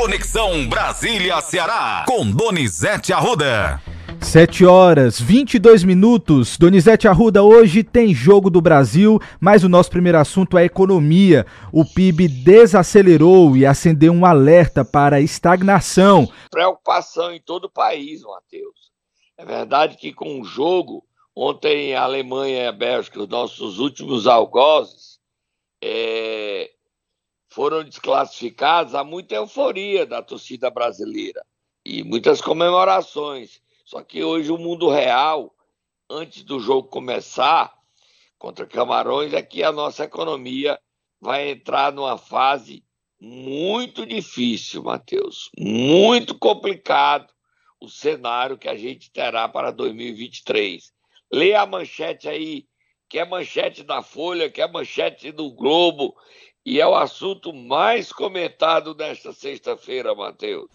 Conexão Brasília-Ceará, com Donizete Arruda. 7 horas 22 minutos. Donizete Arruda, hoje tem jogo do Brasil, mas o nosso primeiro assunto é a economia. O PIB desacelerou e acendeu um alerta para a estagnação. Preocupação em todo o país, Matheus. É verdade que com o jogo, ontem a Alemanha e a Bélgica, os nossos últimos algozes, é, foram desclassificados, há muita euforia da torcida brasileira e muitas comemorações. Só que hoje o mundo real, antes do jogo começar contra Camarões, é que a nossa economia vai entrar numa fase muito difícil, Matheus. Muito complicado o cenário que a gente terá para 2023. Lê a manchete aí, que é manchete da Folha, que é manchete do Globo, e é o assunto mais comentado nesta sexta-feira, Matheus.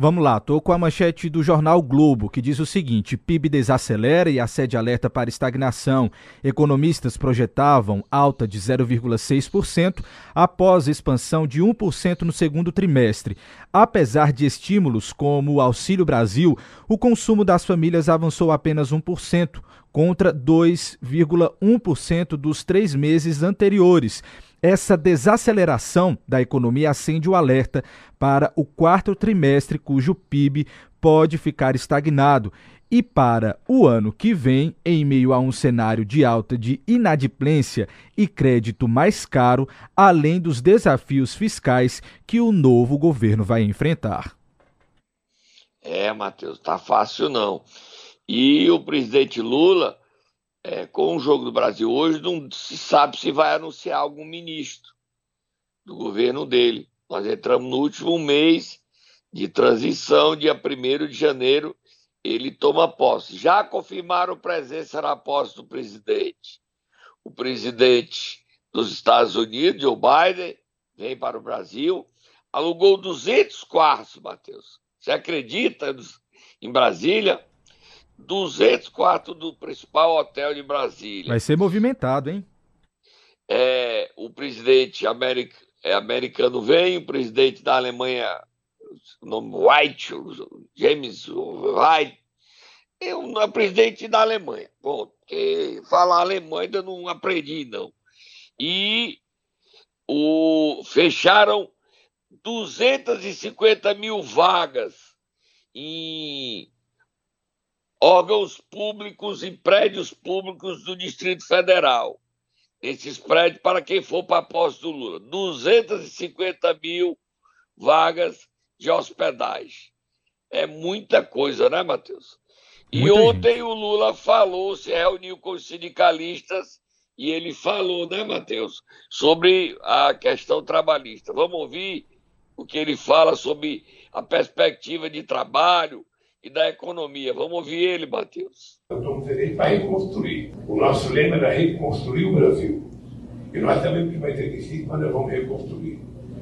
Vamos lá, estou com a manchete do jornal Globo, que diz o seguinte: PIB desacelera e acede alerta para estagnação. Economistas projetavam alta de 0,6% após expansão de 1% no segundo trimestre. Apesar de estímulos como o Auxílio Brasil, o consumo das famílias avançou apenas 1%, contra 2,1% dos três meses anteriores. Essa desaceleração da economia acende o alerta para o quarto trimestre, cujo PIB pode ficar estagnado. E para o ano que vem, em meio a um cenário de alta de inadimplência e crédito mais caro, além dos desafios fiscais que o novo governo vai enfrentar. É, Matheus, tá fácil não. E o presidente Lula é, com o Jogo do Brasil hoje, não se sabe se vai anunciar algum ministro do governo dele. Nós entramos no último mês de transição, dia 1 de janeiro, ele toma posse. Já confirmaram presença na posse do presidente. O presidente dos Estados Unidos, Joe Biden, vem para o Brasil, alugou 200 quartos, Matheus. Você acredita em Brasília? 200 quartos do principal hotel de Brasília. Vai ser movimentado, hein? É, o presidente americ, é, americano vem, o presidente da Alemanha, o nome White, James White, é o é presidente da Alemanha. Bom, porque falar alemão ainda não aprendi, não. E o, fecharam 250 mil vagas em órgãos públicos e prédios públicos do Distrito Federal. Esses prédios, para quem for para a posse do Lula, 250 mil vagas de hospedagem. É muita coisa, né, Matheus? E muita ontem gente. o Lula falou, se reuniu com os sindicalistas e ele falou, né, Matheus, sobre a questão trabalhista. Vamos ouvir o que ele fala sobre a perspectiva de trabalho, e da economia. Vamos ouvir ele, Matheus. Estamos eleito para reconstruir. O nosso lema era reconstruir o Brasil. E nós que vai ter que ser quando nós vamos reconstruir.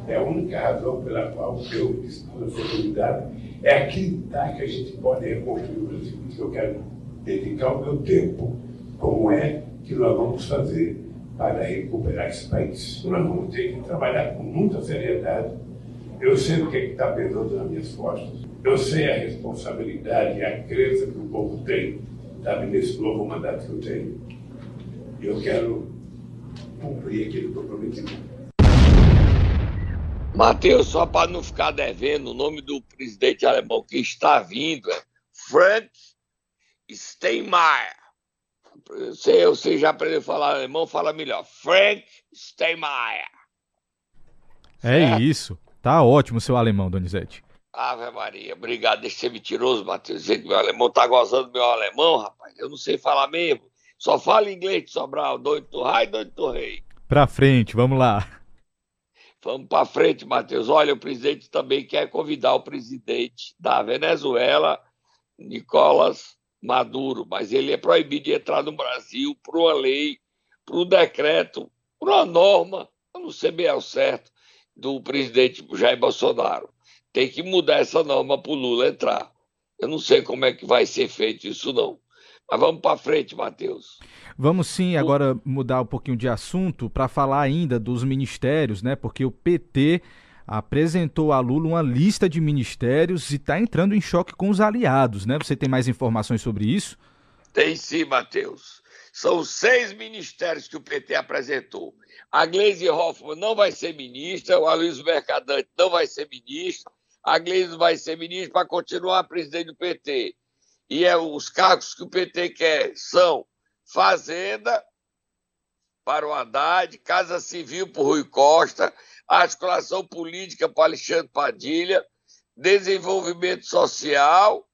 É a única razão pela qual eu discuto essa oportunidade é acreditar que a gente pode reconstruir o Brasil. Isso eu quero dedicar o meu tempo, como é que nós vamos fazer para recuperar esse país. Nós vamos ter que trabalhar com muita seriedade. Eu sei o que é está pesando nas minhas costas. Eu sei a responsabilidade e a crença que o povo tem, sabe, nesse novo mandato que eu tenho. E eu quero cumprir aquilo que eu prometi. Mateus, só para não ficar devendo, o nome do presidente alemão que está vindo é Frank Steinmeier. Se você já aprendeu a falar alemão, fala melhor. Frank Steinmeier. É isso. Tá ótimo seu alemão, Donizete. Ave Maria, obrigado. Deixa de ser mentiroso, Matheus. Dizer que meu alemão tá gozando do meu alemão, rapaz. Eu não sei falar mesmo. Só falo inglês de Sobral. Doido do raio, doido do rei. Pra frente, vamos lá. Vamos pra frente, Matheus. Olha, o presidente também quer convidar o presidente da Venezuela, Nicolas Maduro, mas ele é proibido de entrar no Brasil por uma lei, por um decreto, por uma norma, eu não sei bem ao certo, do presidente Jair Bolsonaro tem que mudar essa norma para o Lula entrar. Eu não sei como é que vai ser feito isso, não. Mas vamos para frente, Matheus. Vamos sim agora mudar um pouquinho de assunto para falar ainda dos ministérios, né? Porque o PT apresentou a Lula uma lista de ministérios e está entrando em choque com os aliados, né? Você tem mais informações sobre isso? Tem sim, Matheus. São seis ministérios que o PT apresentou. A Gleisi Hoffmann não vai ser ministra, o Aloysio Mercadante não vai ser ministro, a Gleisi vai ser ministra para continuar presidente do PT. E é, os cargos que o PT quer são Fazenda para o Haddad, Casa Civil para o Rui Costa, Articulação Política para Alexandre Padilha, Desenvolvimento Social,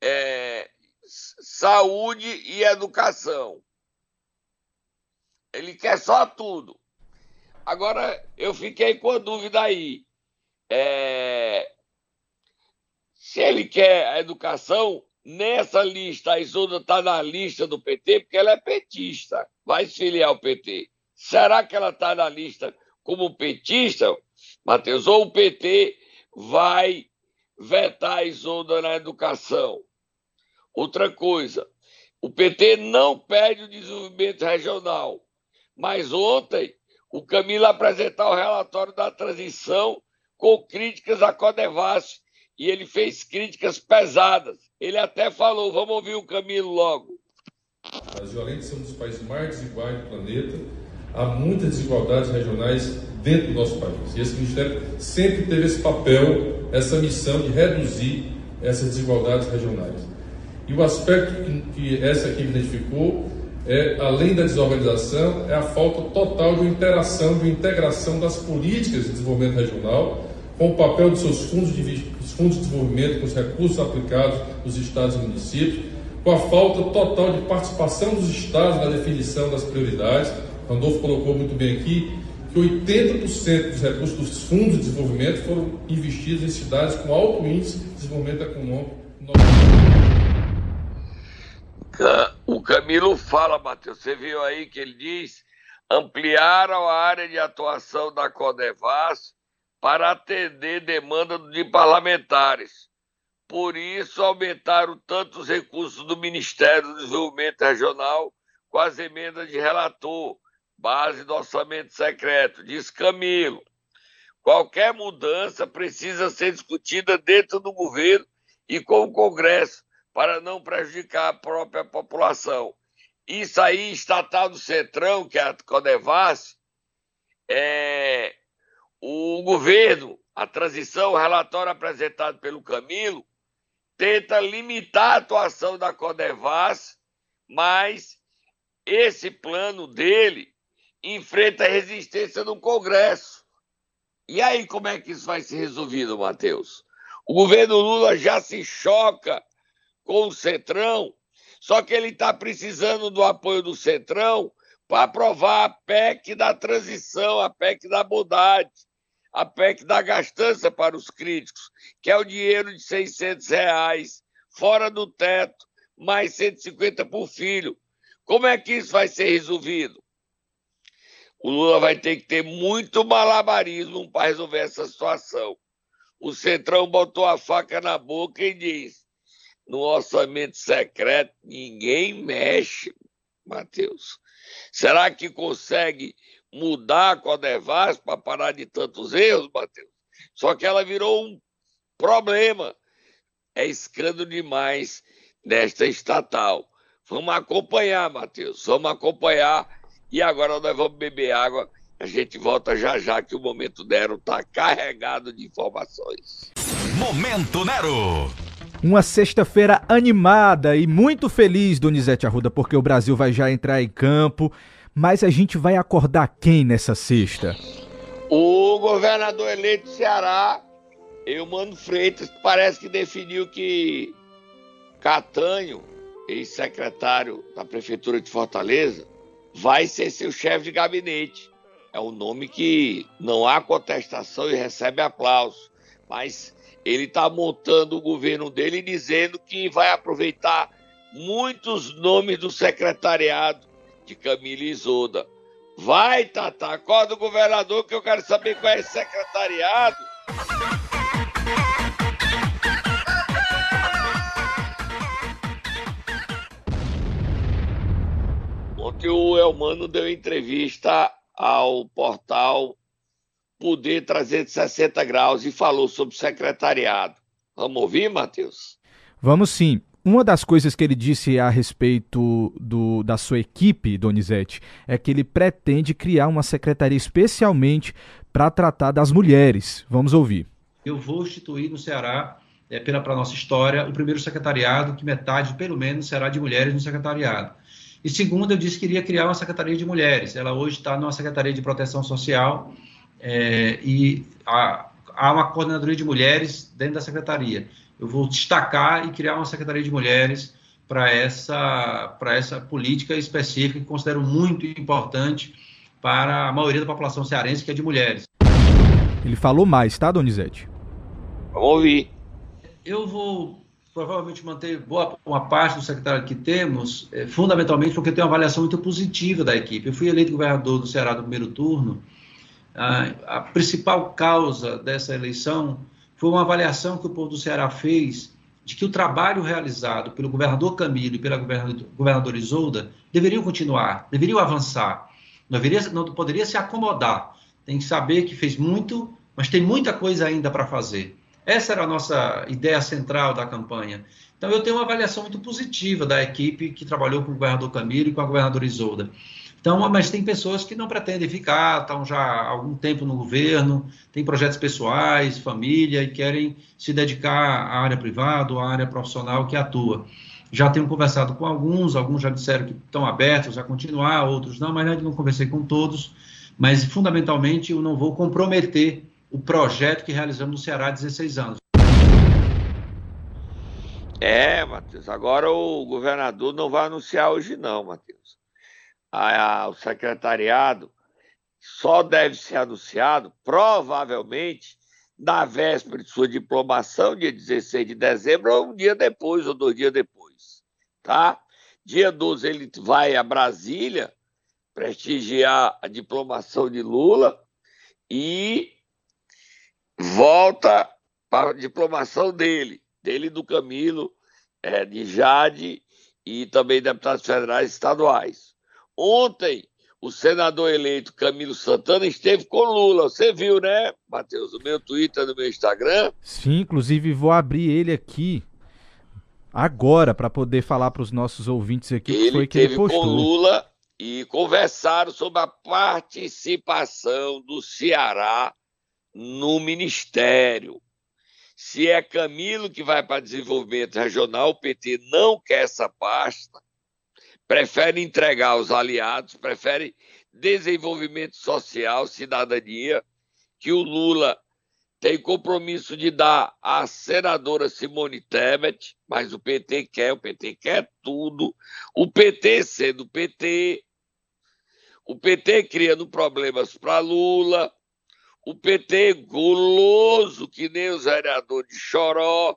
é, Saúde e Educação. Ele quer só tudo. Agora, eu fiquei com a dúvida aí. É... Se ele quer a educação, nessa lista, a Isolda está na lista do PT, porque ela é petista, vai se filiar ao PT. Será que ela está na lista como petista, Matheus? Ou o PT vai vetar a Isolda na educação? Outra coisa, o PT não pede o desenvolvimento regional, mas ontem o Camilo apresentou o relatório da transição com críticas à Codevasf e ele fez críticas pesadas. Ele até falou, vamos ouvir o Camilo logo. Além de ser um dos países mais desiguais do planeta, há muitas desigualdades regionais dentro do nosso país. E esse Ministério sempre teve esse papel, essa missão de reduzir essas desigualdades regionais. E o aspecto que essa equipe identificou é, além da desorganização, é a falta total de interação, de integração das políticas de desenvolvimento regional com o papel dos seus fundos de, dos fundos de desenvolvimento, com os recursos aplicados nos estados e municípios, com a falta total de participação dos estados na definição das prioridades. Randolfo colocou muito bem aqui que 80% dos recursos dos fundos de desenvolvimento foram investidos em cidades com alto índice de desenvolvimento econômico. O Camilo fala, Matheus, você viu aí que ele diz ampliaram a área de atuação da Codevas para atender demanda de parlamentares. Por isso, aumentaram tanto os recursos do Ministério do Desenvolvimento Regional com as emendas de relator, base do orçamento secreto, diz Camilo. Qualquer mudança precisa ser discutida dentro do governo e com o Congresso, para não prejudicar a própria população. Isso aí, estatal do Centrão, que é a Codevas, é, o governo, a transição, o relatório apresentado pelo Camilo, tenta limitar a atuação da Codevas, mas esse plano dele enfrenta resistência no Congresso. E aí, como é que isso vai ser resolvido, Matheus? O governo Lula já se choca com o Centrão, só que ele está precisando do apoio do Centrão para aprovar a PEC da transição, a PEC da bondade, a PEC da gastança para os críticos, que é o dinheiro de 600 reais, fora do teto, mais 150 por filho. Como é que isso vai ser resolvido? O Lula vai ter que ter muito malabarismo para resolver essa situação. O Centrão botou a faca na boca e diz: no orçamento secreto ninguém mexe, Matheus. Será que consegue mudar a Codevas para parar de tantos erros, Matheus? Só que ela virou um problema. É escândalo demais nesta estatal. Vamos acompanhar, Matheus. Vamos acompanhar. E agora nós vamos beber água. A gente volta já já que o Momento Nero está carregado de informações. Momento Nero. Uma sexta-feira animada e muito feliz, Donizete Arruda, porque o Brasil vai já entrar em campo. Mas a gente vai acordar quem nessa sexta? O governador eleito do Ceará, Eumano Freitas, parece que definiu que Catanho, ex-secretário da Prefeitura de Fortaleza, vai ser seu chefe de gabinete. É um nome que não há contestação e recebe aplauso. Mas ele está montando o governo dele dizendo que vai aproveitar muitos nomes do secretariado de Camila Isoda. Vai, Tata, acorda o governador que eu quero saber qual é esse secretariado. Ontem o Elmano deu entrevista ao portal Poder 360 graus e falou sobre secretariado. Vamos ouvir, Matheus? Vamos sim. Uma das coisas que ele disse a respeito do, da sua equipe, Donizete, é que ele pretende criar uma secretaria especialmente para tratar das mulheres. Vamos ouvir. Eu vou instituir no Ceará, é, pela para nossa história, o primeiro secretariado, que metade, pelo menos, será de mulheres no secretariado. E segundo, eu disse que iria criar uma secretaria de mulheres. Ela hoje está numa secretaria de proteção social é, e há, há uma coordenadoria de mulheres dentro da secretaria eu vou destacar e criar uma secretaria de mulheres para essa, para essa política específica que considero muito importante para a maioria da população cearense, que é de mulheres. Ele falou mais, tá, Donizete? Vamos ouvir. Eu vou provavelmente manter boa uma parte do secretário que temos, é, fundamentalmente porque tem uma avaliação muito positiva da equipe. Eu fui eleito governador do Ceará no primeiro turno. a principal causa dessa eleição foi uma avaliação que o povo do Ceará fez de que o trabalho realizado pelo governador Camilo e pela governadora Isolda deveriam continuar, deveriam avançar. Não, deveria, não poderia se acomodar. Tem que saber que fez muito, mas tem muita coisa ainda para fazer. Essa era a nossa ideia central da campanha. Então, eu tenho uma avaliação muito positiva da equipe que trabalhou com o governador Camilo e com a governadora Isolda. Então, mas tem pessoas que não pretendem ficar, estão já há algum tempo no governo, têm projetos pessoais, família e querem se dedicar à área privada à área profissional que atua. Já tenho conversado com alguns, alguns já disseram que estão abertos a continuar, outros não, mas ainda não conversei com todos. Mas, fundamentalmente, eu não vou comprometer o projeto que realizamos no Ceará há 16 anos. É, Matheus, agora o governador não vai anunciar hoje não, Matheus ao secretariado só deve ser anunciado, provavelmente, na véspera de sua diplomação, dia 16 de dezembro, ou um dia depois, ou dois dias depois. Tá? Dia 12 ele vai a Brasília prestigiar a diplomação de Lula e volta para a diplomação dele, dele do Camilo, é, de Jade e também deputados federais e estaduais. Ontem, o senador eleito Camilo Santana esteve com Lula. Você viu, né, Matheus? No meu Twitter, no meu Instagram. Sim, inclusive vou abrir ele aqui agora para poder falar para os nossos ouvintes aqui ele que foi que ele postou. com Lula e conversaram sobre a participação do Ceará no ministério. Se é Camilo que vai para desenvolvimento regional, o PT não quer essa pasta prefere entregar aos aliados, prefere desenvolvimento social, cidadania, que o Lula tem compromisso de dar à senadora Simone Tebet, mas o PT quer, o PT quer tudo. O PT sendo o PT, o PT criando problemas para Lula, o PT guloso, que nem os vereadores de Choró.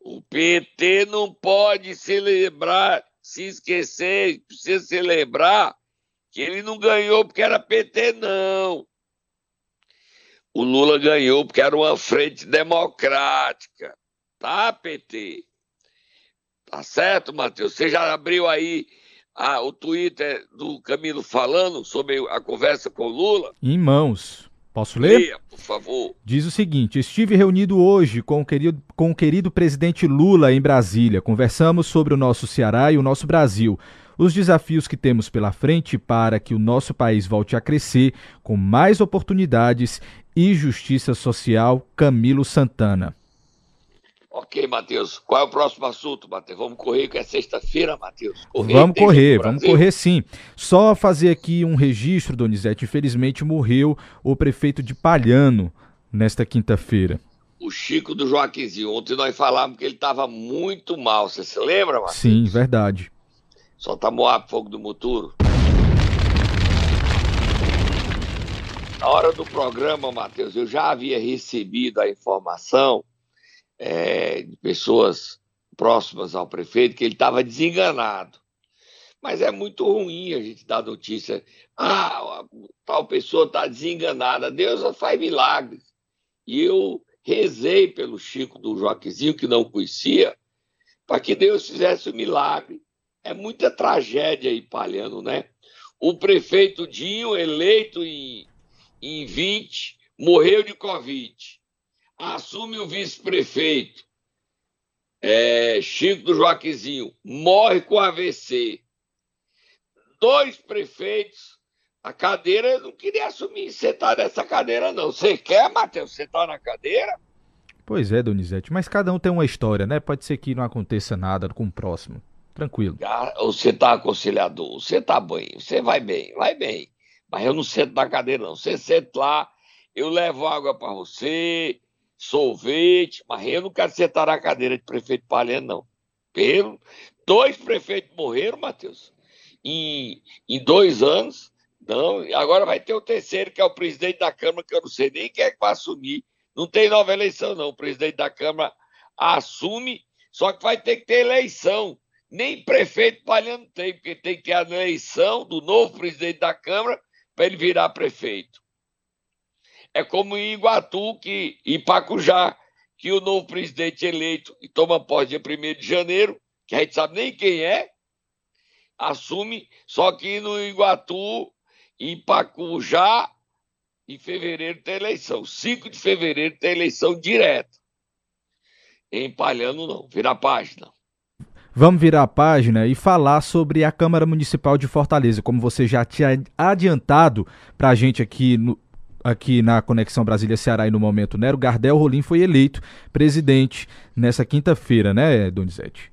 O PT não pode se lembrar se esquecer, precisa se lembrar que ele não ganhou porque era PT, não. O Lula ganhou porque era uma frente democrática. Tá, PT? Tá certo, Matheus? Você já abriu aí a, o Twitter do Camilo falando sobre a conversa com o Lula? Em mãos. Posso ler? Leia, por favor. Diz o seguinte: Estive reunido hoje com o, querido, com o querido presidente Lula em Brasília. Conversamos sobre o nosso Ceará e o nosso Brasil. Os desafios que temos pela frente para que o nosso país volte a crescer com mais oportunidades e justiça social. Camilo Santana. Ok, Matheus. Qual é o próximo assunto, Matheus? Vamos correr, que é sexta-feira, Matheus. Vamos correr, vamos correr sim. Só fazer aqui um registro, Donizete. Infelizmente morreu o prefeito de Palhano nesta quinta-feira. O Chico do Joaquimzinho. Ontem nós falamos que ele estava muito mal. Você se lembra, Matheus? Sim, verdade. Só tá Moab, fogo do Muturo. Na hora do programa, Matheus, eu já havia recebido a informação é, de pessoas próximas ao prefeito que ele estava desenganado. Mas é muito ruim a gente dar notícia. Ah, tal pessoa está desenganada. Deus faz milagres. E eu rezei pelo Chico do Joaquizinho, que não conhecia, para que Deus fizesse o um milagre. É muita tragédia aí, Palhano, né? O prefeito Dinho, eleito em, em 20, morreu de Covid. Assume o vice-prefeito, é, Chico do Joaquizinho, morre com AVC. Dois prefeitos, a cadeira, não queria assumir sentar nessa cadeira, não. Você quer, Matheus, sentar na cadeira? Pois é, Donizete, mas cada um tem uma história, né? Pode ser que não aconteça nada com o próximo. Tranquilo. Você tá aconselhador, você tá bem, você vai bem, vai bem. Mas eu não sento na cadeira, não. Você senta lá, eu levo água para você, sorvete, mas eu não quero sentar na cadeira de prefeito Palhano, não. Pelo, dois prefeitos morreram, Matheus, em, em dois anos. Não, agora vai ter o terceiro, que é o presidente da Câmara, que eu não sei nem quem é que vai assumir não tem nova eleição, não. O presidente da Câmara assume, só que vai ter que ter eleição. Nem prefeito Palhano tem, porque tem que ter a eleição do novo presidente da Câmara para ele virar prefeito. É como em Iguatu e Pacujá, que o novo presidente eleito e toma posse dia 1 de janeiro, que a gente sabe nem quem é, assume, só que no Iguatu, em Pacujá, em fevereiro tem eleição. 5 de fevereiro tem eleição direta. Em Palhano, não. Vira a página. Vamos virar a página e falar sobre a Câmara Municipal de Fortaleza. Como você já tinha adiantado para a gente aqui, no, aqui na Conexão Brasília-Ceará e no Momento Nero, Gardel Rolim foi eleito presidente nessa quinta-feira, né, Donizete?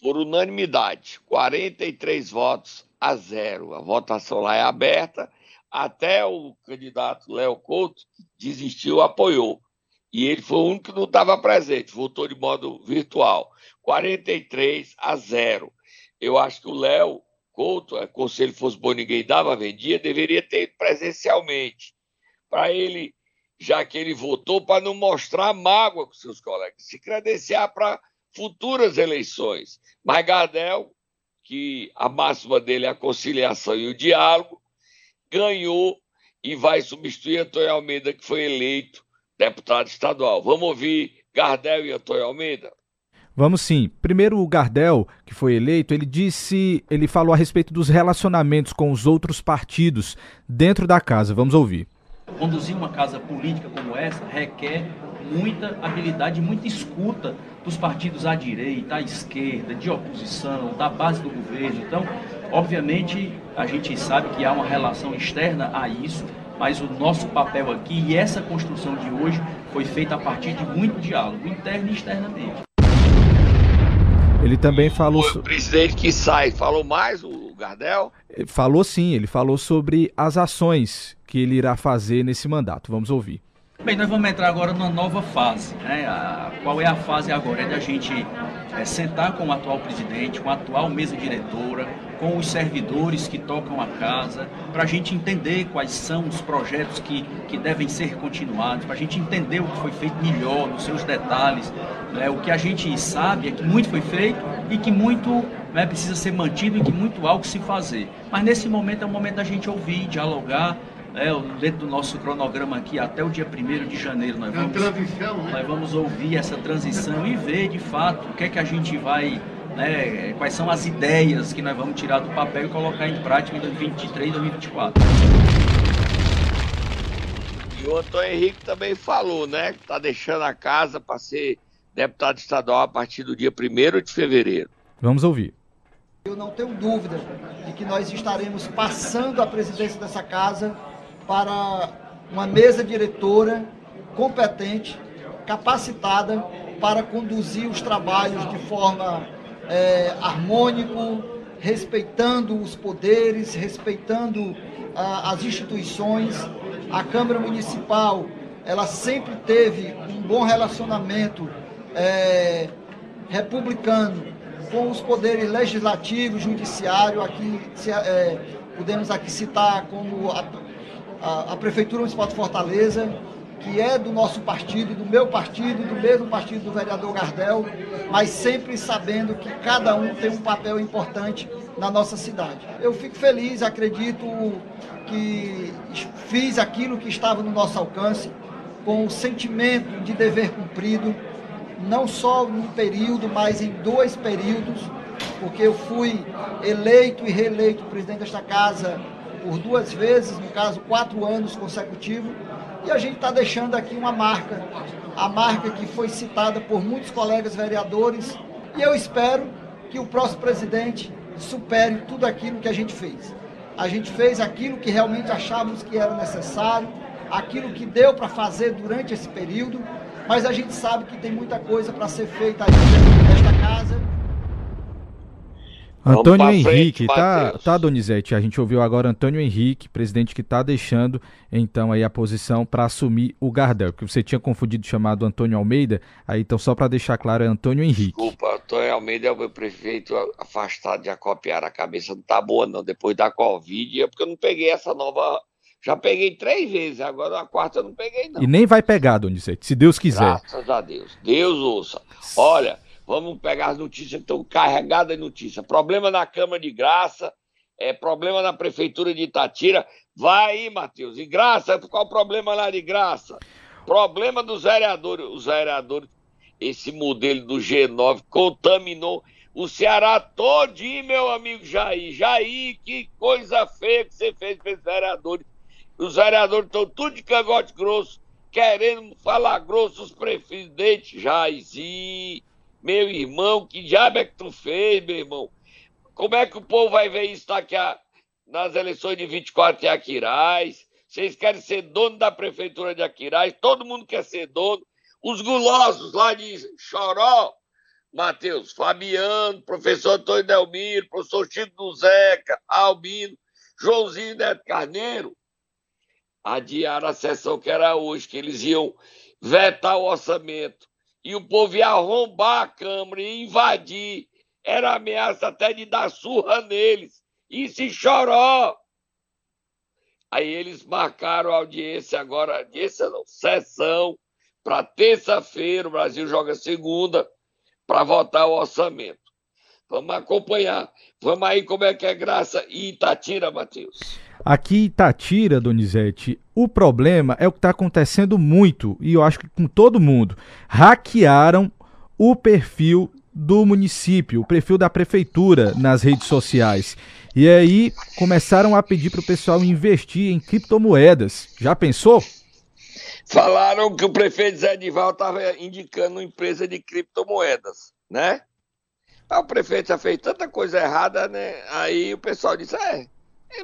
Por unanimidade, 43 votos a zero. A votação lá é aberta até o candidato Léo Couto desistiu, apoiou. E ele foi o único que não estava presente, votou de modo virtual. 43 a 0. Eu acho que o Léo Couto, é, como se ele fosse bom ninguém dava, vendia, deveria ter presencialmente. Para ele, já que ele votou, para não mostrar mágoa com seus colegas, se credenciar para futuras eleições. Mas Gardel, que a máxima dele é a conciliação e o diálogo, ganhou e vai substituir Antônio Almeida, que foi eleito deputado estadual. Vamos ouvir Gardel e Antônio Almeida? Vamos sim. Primeiro o Gardel, que foi eleito, ele disse, ele falou a respeito dos relacionamentos com os outros partidos dentro da casa. Vamos ouvir. Conduzir uma casa política como essa requer muita habilidade, muita escuta dos partidos à direita, à esquerda, de oposição, da base do governo. Então, obviamente, a gente sabe que há uma relação externa a isso, mas o nosso papel aqui e essa construção de hoje foi feita a partir de muito diálogo, interno e externamente. Ele também falou. O presidente que sai falou mais, o Gardel? Falou sim, ele falou sobre as ações que ele irá fazer nesse mandato. Vamos ouvir. Bem, nós vamos entrar agora numa nova fase. Né? A, qual é a fase agora? É da gente é, sentar com o atual presidente, com a atual mesa diretora, com os servidores que tocam a casa, para a gente entender quais são os projetos que, que devem ser continuados, para a gente entender o que foi feito melhor, nos seus detalhes. Né? O que a gente sabe é que muito foi feito e que muito né, precisa ser mantido e que muito há o que se fazer. Mas nesse momento é o momento da gente ouvir, dialogar, é, dentro do nosso cronograma aqui, até o dia 1 de janeiro, nós vamos, transição, né? nós vamos ouvir essa transição e ver de fato o que é que a gente vai, né, quais são as ideias que nós vamos tirar do papel e colocar em prática em 2023 e 2024. E o Antônio Henrique também falou, né, que está deixando a casa para ser deputado estadual a partir do dia 1 de fevereiro. Vamos ouvir. Eu não tenho dúvida de que nós estaremos passando a presidência dessa casa para uma mesa diretora competente, capacitada para conduzir os trabalhos de forma é, harmônico, respeitando os poderes, respeitando as instituições. A Câmara Municipal, ela sempre teve um bom relacionamento é, republicano com os poderes legislativo, judiciário. Aqui é, podemos aqui citar como a, a, a Prefeitura Municipal de Fortaleza, que é do nosso partido, do meu partido, do mesmo partido do vereador Gardel, mas sempre sabendo que cada um tem um papel importante na nossa cidade. Eu fico feliz, acredito que fiz aquilo que estava no nosso alcance, com o sentimento de dever cumprido, não só num período, mas em dois períodos, porque eu fui eleito e reeleito presidente desta casa por duas vezes, no caso, quatro anos consecutivos, e a gente está deixando aqui uma marca, a marca que foi citada por muitos colegas vereadores, e eu espero que o próximo presidente supere tudo aquilo que a gente fez. A gente fez aquilo que realmente achávamos que era necessário, aquilo que deu para fazer durante esse período, mas a gente sabe que tem muita coisa para ser feita ainda nesta casa. Antônio Henrique, frente, tá, tá, Donizete? A gente ouviu agora Antônio Henrique, presidente que está deixando então aí a posição para assumir o Gardel, que você tinha confundido chamado Antônio Almeida, aí então só para deixar claro é Antônio Henrique. Desculpa, Antônio Almeida é o meu prefeito afastado de acopiar a cabeça, não tá boa não, depois da Covid, é porque eu não peguei essa nova, já peguei três vezes, agora a quarta eu não peguei não. E nem vai pegar, Donizete, se Deus quiser. Graças a Deus, Deus ouça. Olha... Vamos pegar as notícias que estão carregadas de notícia. Problema na Câmara de Graça, é, problema na Prefeitura de Itatira. Vai aí, Matheus. E Graça, qual o problema lá de Graça? Problema dos vereadores. Os vereadores, esse modelo do G9 contaminou o Ceará todinho, meu amigo Jair. Jair, que coisa feia que você fez para os vereadores. Os vereadores estão tudo de cangote grosso, querendo falar grosso os presidentes. Jairzinho meu irmão, que diabo é que tu fez, meu irmão? Como é que o povo vai ver isso daqui a, nas eleições de 24 em Aquiraz? Vocês querem ser dono da prefeitura de Aquiraz? Todo mundo quer ser dono. Os gulosos lá de Choró, Matheus, Fabiano, professor Antônio Delmiro, professor Chico do Zeca, Albino, Joãozinho Neto Carneiro, adiaram a sessão que era hoje, que eles iam vetar o orçamento e o povo ia arrombar a Câmara e invadir. Era ameaça até de dar surra neles. E se chorou. Aí eles marcaram a audiência agora, audiência não, sessão, para terça-feira, o Brasil joga segunda, para votar o orçamento. Vamos acompanhar. Vamos aí como é que é graça e Itatira, Matheus. Aqui em Itatira, Donizete, o problema é o que está acontecendo muito, e eu acho que com todo mundo. Hackearam o perfil do município, o perfil da prefeitura nas redes sociais. E aí começaram a pedir para o pessoal investir em criptomoedas. Já pensou? Falaram que o prefeito Zé Dival estava indicando uma empresa de criptomoedas, né? O prefeito já fez tanta coisa errada, né? Aí o pessoal disse: é,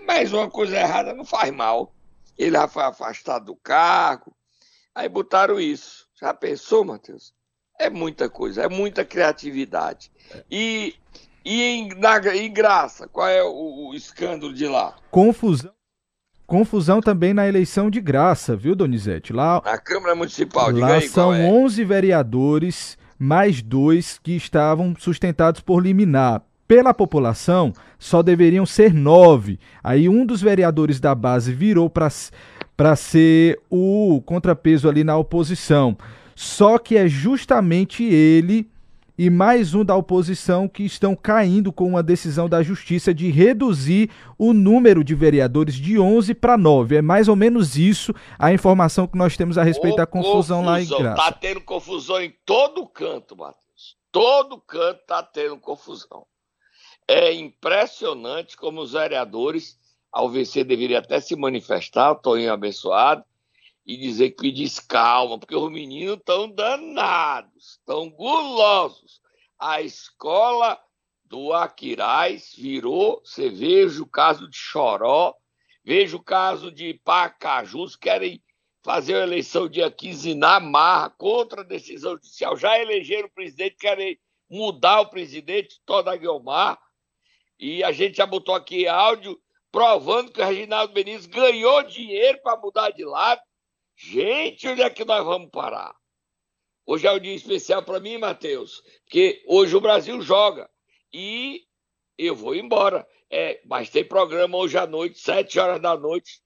mas uma coisa errada não faz mal. Ele já foi afastado do cargo. Aí botaram isso. Já pensou, Matheus? É muita coisa, é muita criatividade. E, e em, na, em graça, qual é o, o escândalo de lá? Confusão. Confusão também na eleição de graça, viu, Donizete? Lá, na Câmara Municipal, lá aí, são é? 11 vereadores, mais dois que estavam sustentados por liminar pela população, só deveriam ser nove. Aí um dos vereadores da base virou para ser o contrapeso ali na oposição. Só que é justamente ele e mais um da oposição que estão caindo com uma decisão da justiça de reduzir o número de vereadores de 11 para 9. É mais ou menos isso a informação que nós temos a respeito Ô, da confusão, confusão, lá em Graça. Tá tendo confusão em todo canto, Matheus. Todo canto tá tendo confusão. É impressionante como os vereadores, ao vencer, deveriam até se manifestar, o Toninho abençoado, e dizer que pedis calma, porque os meninos estão danados, estão gulosos. A escola do Aquiraz virou, você veja o caso de Choró, veja o caso de Pacajus, querem fazer a eleição dia 15 na marra, contra a decisão judicial. Já elegeram o presidente, querem mudar o presidente, toda Guilmar. E a gente já botou aqui áudio provando que o Reginaldo Benítez ganhou dinheiro para mudar de lado. Gente, onde é que nós vamos parar? Hoje é um dia especial para mim, Matheus, porque hoje o Brasil joga e eu vou embora. É, mas tem programa hoje à noite, sete horas da noite,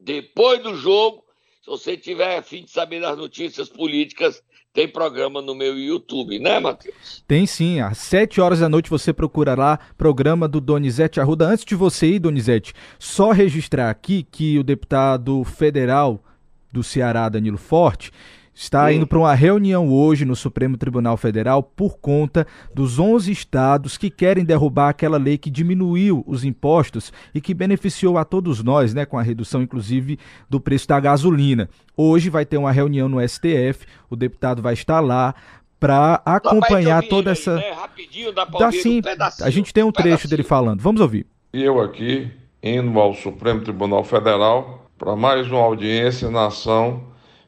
depois do jogo. Se você tiver fim de saber das notícias políticas, tem programa no meu YouTube, né, Matheus? Tem sim, às 7 horas da noite você procura lá, programa do Donizete Arruda. Antes de você ir, Donizete, só registrar aqui que o deputado federal do Ceará, Danilo Forte, está indo para uma reunião hoje no Supremo Tribunal Federal por conta dos 11 estados que querem derrubar aquela lei que diminuiu os impostos e que beneficiou a todos nós, né, com a redução inclusive do preço da gasolina. Hoje vai ter uma reunião no STF, o deputado vai estar lá para acompanhar toda aí, essa. Né? Rapidinho, dá Dá sim. um a gente tem um trecho pedacinho. dele falando. Vamos ouvir. E eu aqui, indo ao Supremo Tribunal Federal para mais uma audiência na ação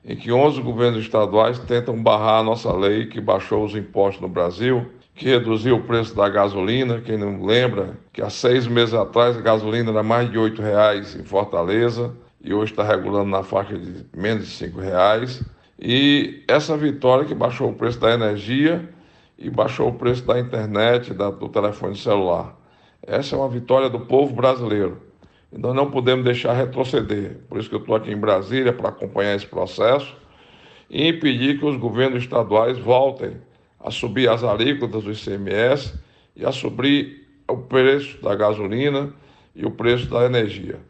em que 11 governos estaduais tentam barrar a nossa lei que baixou os impostos no Brasil, que reduziu o preço da gasolina. Quem não lembra que há seis meses atrás a gasolina era mais de 8 reais em Fortaleza e hoje está regulando na faixa de menos de 5 reais. E essa vitória que baixou o preço da energia e baixou o preço da internet, da, do telefone celular. Essa é uma vitória do povo brasileiro. E nós não podemos deixar retroceder. Por isso que eu estou aqui em Brasília para acompanhar esse processo e impedir que os governos estaduais voltem a subir as alíquotas do ICMS e a subir o preço da gasolina e o preço da energia.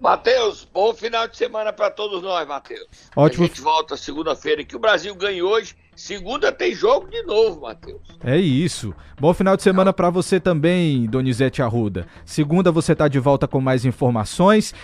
Matheus, bom final de semana para todos nós, Matheus. Ótimo. A gente volta segunda-feira que o Brasil ganha hoje. Segunda tem jogo de novo, Matheus. É isso. Bom final de semana para você também, Donizete Arruda. Segunda você tá de volta com mais informações.